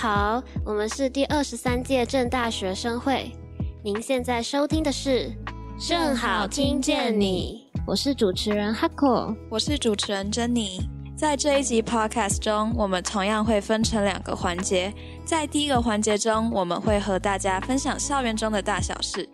好，我们是第二十三届正大学生会。您现在收听的是正好听见你，我是主持人 Hako，我是主持人珍妮。在这一集 Podcast 中，我们同样会分成两个环节。在第一个环节中，我们会和大家分享校园中的大小事；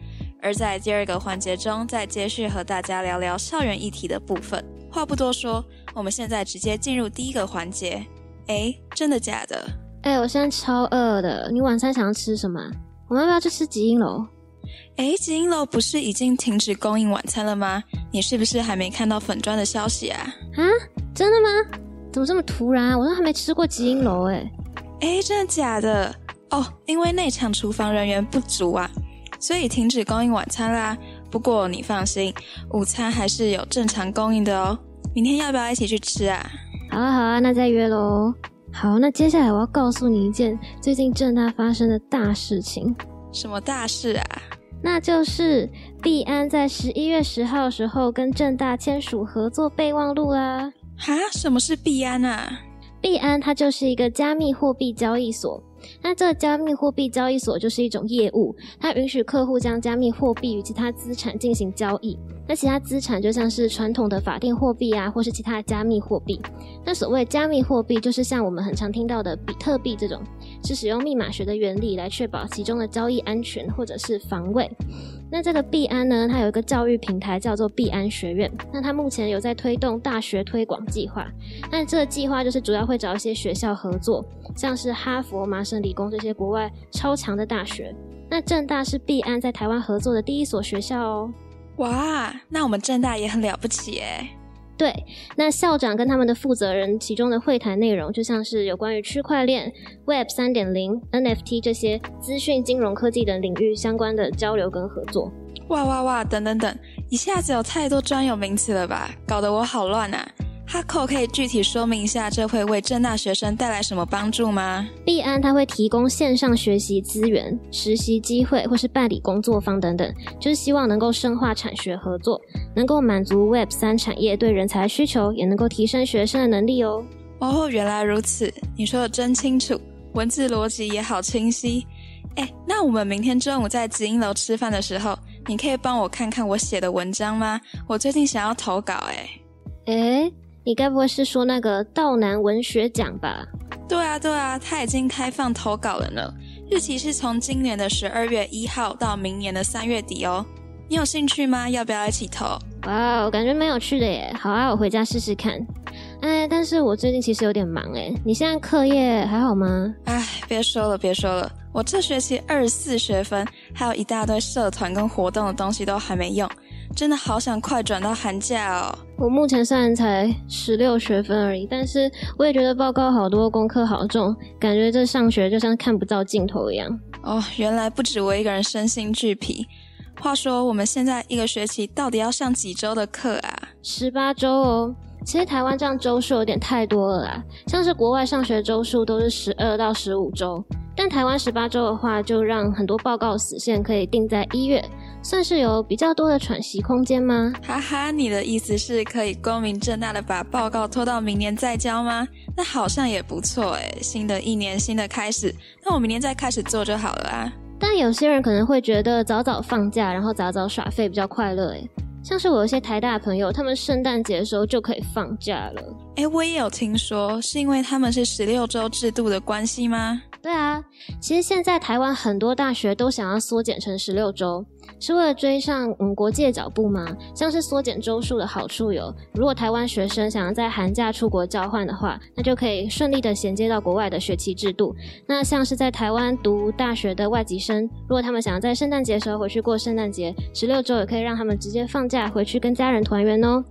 而在第二个环节中，再接续和大家聊聊校园议题的部分。话不多说，我们现在直接进入第一个环节。哎，真的假的？哎，我现在超饿的。你晚餐想要吃什么？我们要不要去吃吉英楼？哎，吉英楼不是已经停止供应晚餐了吗？你是不是还没看到粉砖的消息啊？啊？真的吗？怎么这么突然？我都还没吃过吉英楼哎！哎，真的假的？哦，因为内场厨房人员不足啊，所以停止供应晚餐啦。不过你放心，午餐还是有正常供应的哦。明天要不要一起去吃啊？好啊好啊，那再约喽。好，那接下来我要告诉你一件最近正大发生的大事情。什么大事啊？那就是币安在十一月十号的时候跟正大签署合作备忘录啦。哈？什么是币安啊？币安它就是一个加密货币交易所。那这个加密货币交易所就是一种业务，它允许客户将加密货币与其他资产进行交易。那其他资产就像是传统的法定货币啊，或是其他加密货币。那所谓加密货币，就是像我们很常听到的比特币这种，是使用密码学的原理来确保其中的交易安全或者是防卫。那这个币安呢，它有一个教育平台叫做币安学院。那它目前有在推动大学推广计划。那这个计划就是主要会找一些学校合作，像是哈佛、麻省理工这些国外超强的大学。那正大是币安在台湾合作的第一所学校哦。哇，那我们正大也很了不起哎。对，那校长跟他们的负责人其中的会谈内容，就像是有关于区块链、Web 三点零、NFT 这些资讯金融科技等领域相关的交流跟合作。哇哇哇，等等等，一下子有太多专有名词了吧，搞得我好乱啊。哈扣可以具体说明一下，这会为正大学生带来什么帮助吗？币安它会提供线上学习资源、实习机会，或是办理工作坊等等，就是希望能够深化产学合作，能够满足 Web 三产业对人才需求，也能够提升学生的能力哦。哦，原来如此，你说的真清楚，文字逻辑也好清晰。哎，那我们明天中午在紫英楼吃饭的时候，你可以帮我看看我写的文章吗？我最近想要投稿，哎，哎。你该不会是说那个道南文学奖吧？对啊，对啊，他已经开放投稿了呢。日期是从今年的十二月一号到明年的三月底哦。你有兴趣吗？要不要一起投？哇，我感觉蛮有趣的耶。好啊，我回家试试看。哎，但是我最近其实有点忙哎。你现在课业还好吗？哎，别说了，别说了。我这学期二十四学分，还有一大堆社团跟活动的东西都还没用。真的好想快转到寒假哦！我目前虽然才十六学分而已，但是我也觉得报告好多，功课好重，感觉这上学就像看不到尽头一样。哦，原来不止我一个人身心俱疲。话说，我们现在一个学期到底要上几周的课啊？十八周哦。其实台湾这样周数有点太多了啦，像是国外上学周数都是十二到十五周，但台湾十八周的话，就让很多报告死线可以定在一月。算是有比较多的喘息空间吗？哈哈，你的意思是可以光明正大的把报告拖到明年再交吗？那好像也不错诶，新的一年新的开始，那我明年再开始做就好了啊。但有些人可能会觉得早早放假，然后早早耍废比较快乐诶。像是我有些台大朋友，他们圣诞节的时候就可以放假了。哎，我也有听说，是因为他们是十六周制度的关系吗？对啊，其实现在台湾很多大学都想要缩减成十六周。是为了追上嗯国际的脚步吗？像是缩减周数的好处有，如果台湾学生想要在寒假出国交换的话，那就可以顺利的衔接到国外的学期制度。那像是在台湾读大学的外籍生，如果他们想要在圣诞节时候回去过圣诞节，十六周也可以让他们直接放假回去跟家人团圆哦。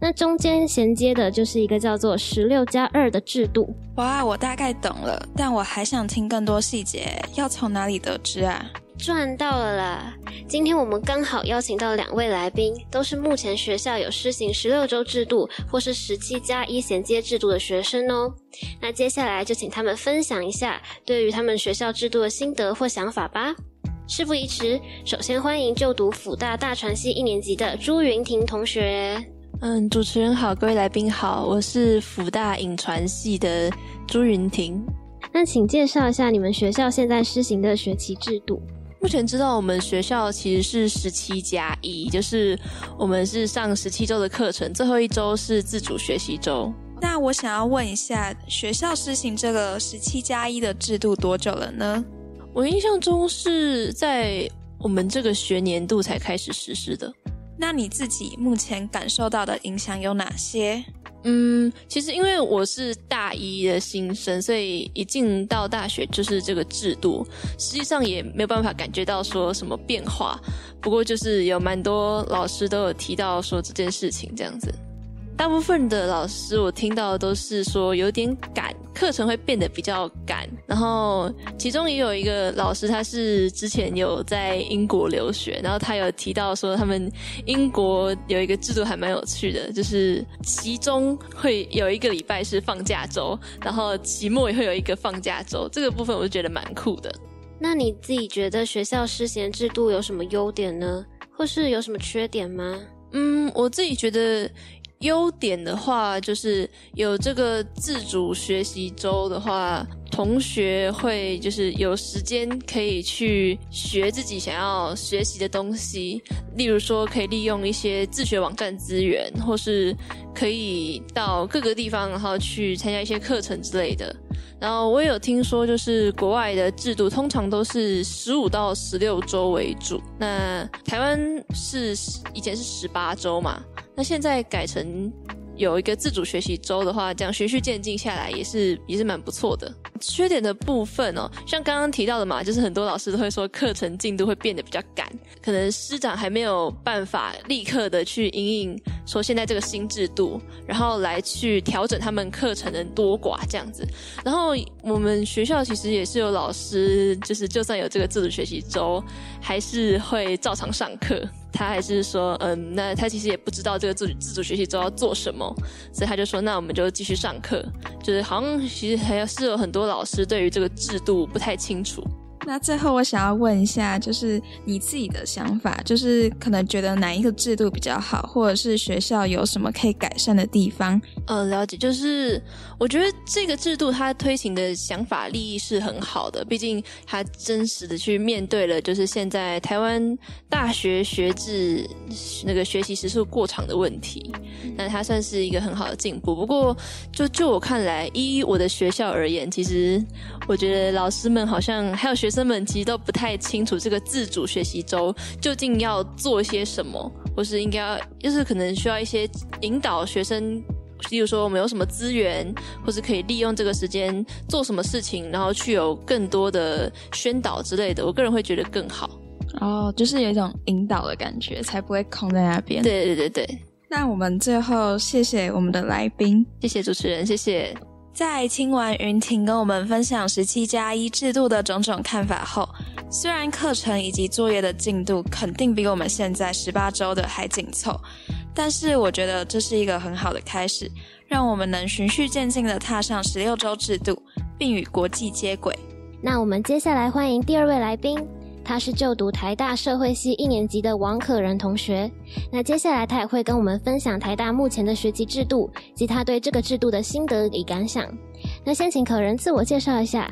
那中间衔接的就是一个叫做十六加二的制度。哇，我大概懂了，但我还想听更多细节，要从哪里得知啊？赚到了啦！今天我们刚好邀请到两位来宾，都是目前学校有施行十六周制度或是十七加一衔接制度的学生哦。那接下来就请他们分享一下对于他们学校制度的心得或想法吧。事不宜迟，首先欢迎就读辅大大传系一年级的朱云婷同学。嗯，主持人好，各位来宾好，我是辅大影传系的朱云婷。那请介绍一下你们学校现在施行的学期制度。目前知道我们学校其实是十七加一，就是我们是上十七周的课程，最后一周是自主学习周。那我想要问一下，学校施行这个十七加一的制度多久了呢？我印象中是在我们这个学年度才开始实施的。那你自己目前感受到的影响有哪些？嗯，其实因为我是大一的新生，所以一进到大学就是这个制度，实际上也没有办法感觉到说什么变化。不过就是有蛮多老师都有提到说这件事情这样子。大部分的老师我听到都是说有点赶，课程会变得比较赶。然后其中也有一个老师，他是之前有在英国留学，然后他有提到说他们英国有一个制度还蛮有趣的，就是期中会有一个礼拜是放假周，然后期末也会有一个放假周。这个部分我就觉得蛮酷的。那你自己觉得学校施行制度有什么优点呢？或是有什么缺点吗？嗯，我自己觉得。优点的话，就是有这个自主学习周的话，同学会就是有时间可以去学自己想要学习的东西，例如说可以利用一些自学网站资源，或是可以到各个地方，然后去参加一些课程之类的。然后我也有听说，就是国外的制度通常都是十五到十六周为主，那台湾是以前是十八周嘛。那现在改成有一个自主学习周的话，这样循序渐进下来也是也是蛮不错的。缺点的部分哦，像刚刚提到的嘛，就是很多老师都会说课程进度会变得比较赶，可能师长还没有办法立刻的去应应说现在这个新制度，然后来去调整他们课程的多寡这样子。然后我们学校其实也是有老师，就是就算有这个自主学习周，还是会照常上课。他还是说，嗯，那他其实也不知道这个自自主学习周要做什么，所以他就说，那我们就继续上课。就是好像其实还是有很多老师对于这个制度不太清楚。那最后我想要问一下，就是你自己的想法，就是可能觉得哪一个制度比较好，或者是学校有什么可以改善的地方？呃，了解，就是我觉得这个制度它推行的想法利益是很好的，毕竟它真实的去面对了就是现在台湾大学学制那个学习时数过长的问题，那它算是一个很好的进步。不过就就我看来，依我的学校而言，其实我觉得老师们好像还有学生们其实都不太清楚这个自主学习周究竟要做些什么，或是应该要，就是可能需要一些引导学生，例如说我们有什么资源，或是可以利用这个时间做什么事情，然后去有更多的宣导之类的。我个人会觉得更好。哦，就是有一种引导的感觉，才不会空在那边。对对对对。那我们最后谢谢我们的来宾，谢谢主持人，谢谢。在听完云婷跟我们分享十七加一制度的种种看法后，虽然课程以及作业的进度肯定比我们现在十八周的还紧凑，但是我觉得这是一个很好的开始，让我们能循序渐进的踏上十六周制度，并与国际接轨。那我们接下来欢迎第二位来宾。他是就读台大社会系一年级的王可仁同学。那接下来他也会跟我们分享台大目前的学籍制度及他对这个制度的心得与感想。那先请可人自我介绍一下。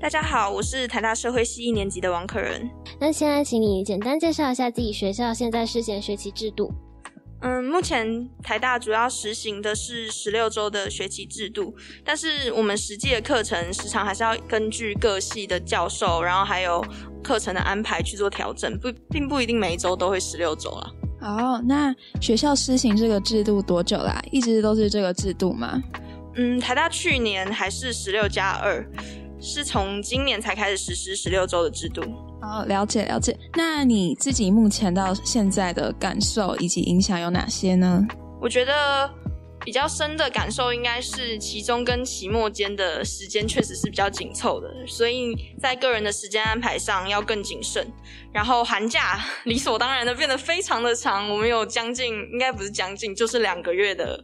大家好，我是台大社会系一年级的王可仁。那现在请你简单介绍一下自己学校现在施行学习制度。嗯，目前台大主要实行的是十六周的学期制度，但是我们实际的课程时长还是要根据各系的教授，然后还有课程的安排去做调整，不，并不一定每一周都会十六周了。哦，那学校施行这个制度多久啦？一直都是这个制度吗？嗯，台大去年还是十六加二，是从今年才开始实施十六周的制度。哦，了解了解。那你自己目前到现在的感受以及影响有哪些呢？我觉得比较深的感受应该是期中跟期末间的时间确实是比较紧凑的，所以在个人的时间安排上要更谨慎。然后寒假理所当然的变得非常的长，我们有将近应该不是将近，就是两个月的。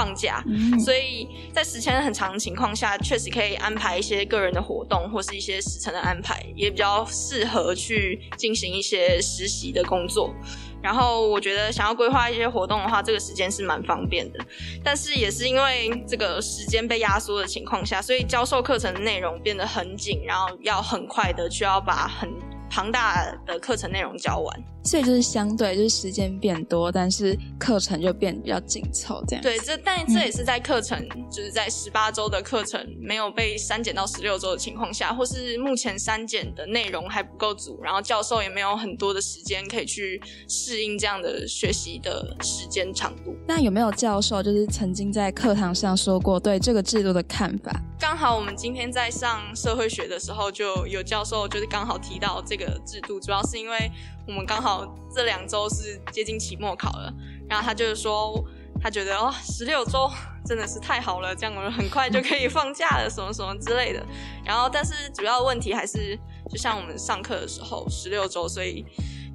放假，所以在时间很长的情况下，确实可以安排一些个人的活动，或是一些时程的安排，也比较适合去进行一些实习的工作。然后我觉得想要规划一些活动的话，这个时间是蛮方便的。但是也是因为这个时间被压缩的情况下，所以教授课程的内容变得很紧，然后要很快的需要把很庞大的课程内容教完。所以就是相对就是时间变多，但是课程就变比较紧凑这样。对，这但这也是在课程就是在十八周的课程没有被删减到十六周的情况下，或是目前删减的内容还不够足，然后教授也没有很多的时间可以去适应这样的学习的时间长度。那有没有教授就是曾经在课堂上说过对这个制度的看法？刚好我们今天在上社会学的时候，就有教授就是刚好提到这个个制度，主要是因为。我们刚好这两周是接近期末考了，然后他就是说，他觉得哦，十六周真的是太好了，这样我们很快就可以放假了，什么什么之类的。然后，但是主要问题还是，就像我们上课的时候，十六周，所以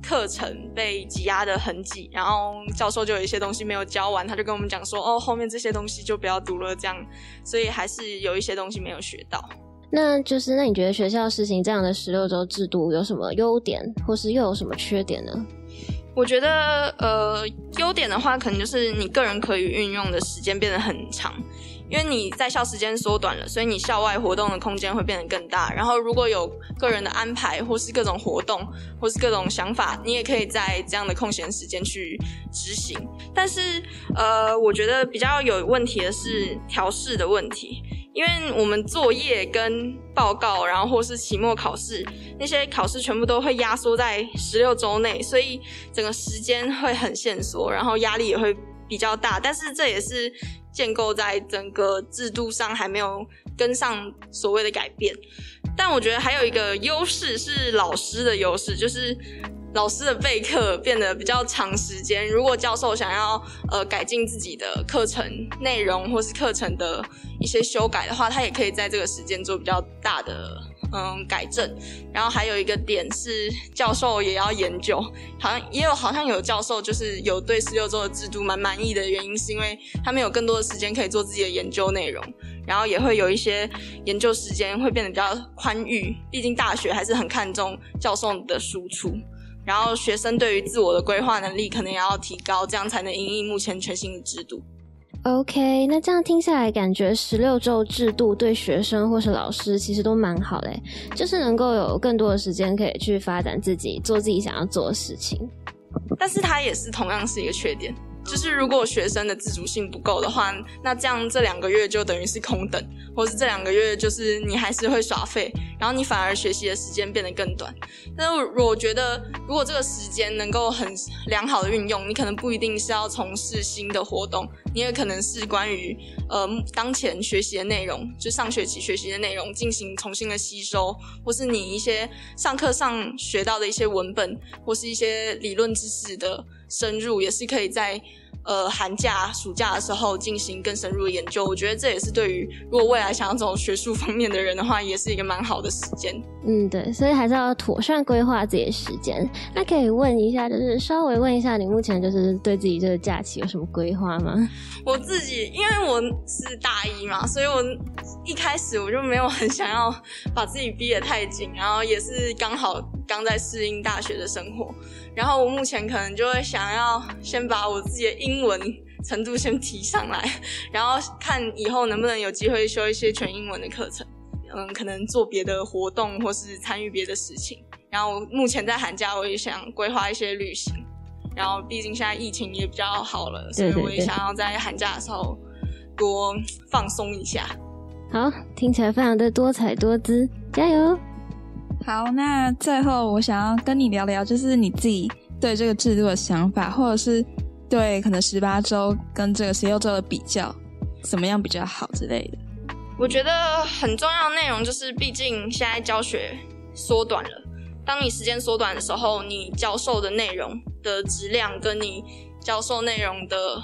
课程被挤压的很挤，然后教授就有一些东西没有教完，他就跟我们讲说，哦，后面这些东西就不要读了，这样，所以还是有一些东西没有学到。那就是，那你觉得学校实行这样的十六周制度有什么优点，或是又有什么缺点呢？我觉得，呃，优点的话，可能就是你个人可以运用的时间变得很长，因为你在校时间缩短了，所以你校外活动的空间会变得更大。然后，如果有个人的安排，或是各种活动，或是各种想法，你也可以在这样的空闲时间去执行。但是，呃，我觉得比较有问题的是调试的问题。因为我们作业跟报告，然后或是期末考试，那些考试全部都会压缩在十六周内，所以整个时间会很限缩，然后压力也会比较大。但是这也是建构在整个制度上还没有跟上所谓的改变。但我觉得还有一个优势是老师的优势，就是。老师的备课变得比较长时间。如果教授想要呃改进自己的课程内容或是课程的一些修改的话，他也可以在这个时间做比较大的嗯改正。然后还有一个点是，教授也要研究，好像也有好像有教授就是有对十六周的制度蛮满意的原因，是因为他们有更多的时间可以做自己的研究内容，然后也会有一些研究时间会变得比较宽裕。毕竟大学还是很看重教授的输出。然后学生对于自我的规划能力可能也要提高，这样才能应应目前全新的制度。OK，那这样听下来，感觉十六周制度对学生或是老师其实都蛮好嘞，就是能够有更多的时间可以去发展自己，做自己想要做的事情。但是它也是同样是一个缺点。就是如果学生的自主性不够的话，那这样这两个月就等于是空等，或是这两个月就是你还是会耍废，然后你反而学习的时间变得更短。但是我觉得，如果这个时间能够很良好的运用，你可能不一定是要从事新的活动，你也可能是关于呃当前学习的内容，就上学期学习的内容进行重新的吸收，或是你一些上课上学到的一些文本，或是一些理论知识的。深入也是可以在呃寒假、暑假的时候进行更深入的研究。我觉得这也是对于如果未来想要走学术方面的人的话，也是一个蛮好的时间。嗯，对，所以还是要妥善规划自己的时间。那可以问一下，就是稍微问一下，你目前就是对自己这个假期有什么规划吗？我自己因为我是大一嘛，所以我一开始我就没有很想要把自己逼得太紧，然后也是刚好刚在适应大学的生活。然后我目前可能就会想要先把我自己的英文程度先提上来，然后看以后能不能有机会修一些全英文的课程，嗯，可能做别的活动或是参与别的事情。然后目前在寒假我也想规划一些旅行，然后毕竟现在疫情也比较好了，所以我也想要在寒假的时候多放松一下。好，听起来非常的多彩多姿，加油！好，那最后我想要跟你聊聊，就是你自己对这个制度的想法，或者是对可能十八周跟这个十六周的比较，怎么样比较好之类的。我觉得很重要的内容就是，毕竟现在教学缩短了，当你时间缩短的时候，你教授的内容的质量跟你教授内容的。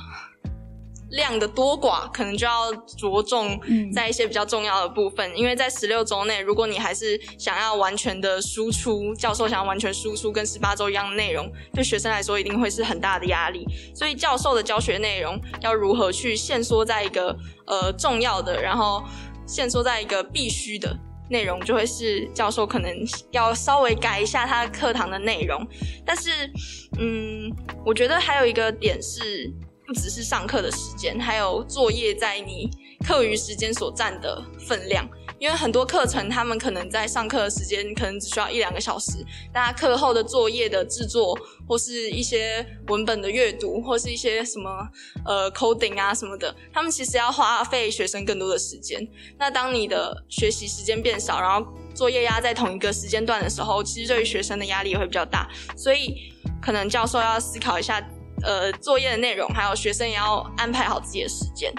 量的多寡可能就要着重在一些比较重要的部分，因为在十六周内，如果你还是想要完全的输出，教授想要完全输出跟十八周一样的内容，对学生来说一定会是很大的压力。所以教授的教学内容要如何去限缩在一个呃重要的，然后限缩在一个必须的内容，就会是教授可能要稍微改一下他课堂的内容。但是，嗯，我觉得还有一个点是，不只是上课的时间，还有作业在你课余时间所占的分量。因为很多课程，他们可能在上课的时间可能只需要一两个小时，那课后的作业的制作，或是一些文本的阅读，或是一些什么呃 coding 啊什么的，他们其实要花费学生更多的时间。那当你的学习时间变少，然后作业压在同一个时间段的时候，其实对于学生的压力也会比较大。所以可能教授要思考一下，呃，作业的内容，还有学生也要安排好自己的时间。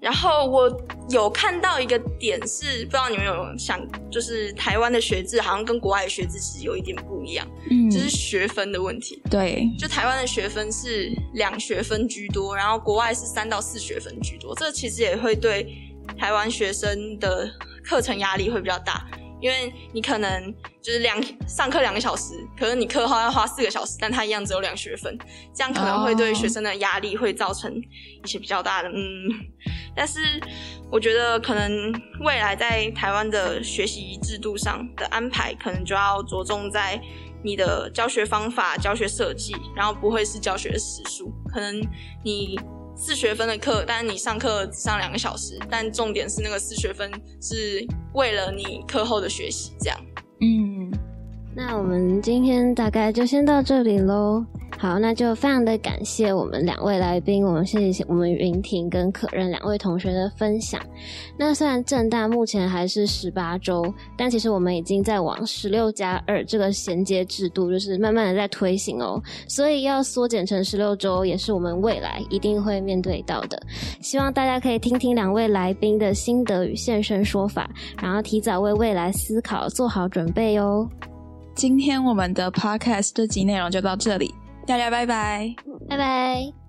然后我有看到一个点是，不知道你们有想，就是台湾的学制好像跟国外的学制其实有一点不一样，嗯，就是学分的问题。对，就台湾的学分是两学分居多，然后国外是三到四学分居多，这其实也会对台湾学生的课程压力会比较大。因为你可能就是两上课两个小时，可是你课后要花四个小时，但它一样只有两学分，这样可能会对学生的压力会造成一些比较大的嗯。但是我觉得可能未来在台湾的学习制度上的安排，可能就要着重在你的教学方法、教学设计，然后不会是教学的时数，可能你。四学分的课，但是你上课只上两个小时，但重点是那个四学分是为了你课后的学习，这样。嗯，那我们今天大概就先到这里喽。好，那就非常的感谢我们两位来宾，我们谢谢我们云婷跟可任两位同学的分享。那虽然正大目前还是十八周，但其实我们已经在往十六加二这个衔接制度，就是慢慢的在推行哦。所以要缩减成十六周，也是我们未来一定会面对到的。希望大家可以听听两位来宾的心得与现身说法，然后提早为未来思考，做好准备哦。今天我们的 podcast 这集内容就到这里。大家拜拜，拜拜。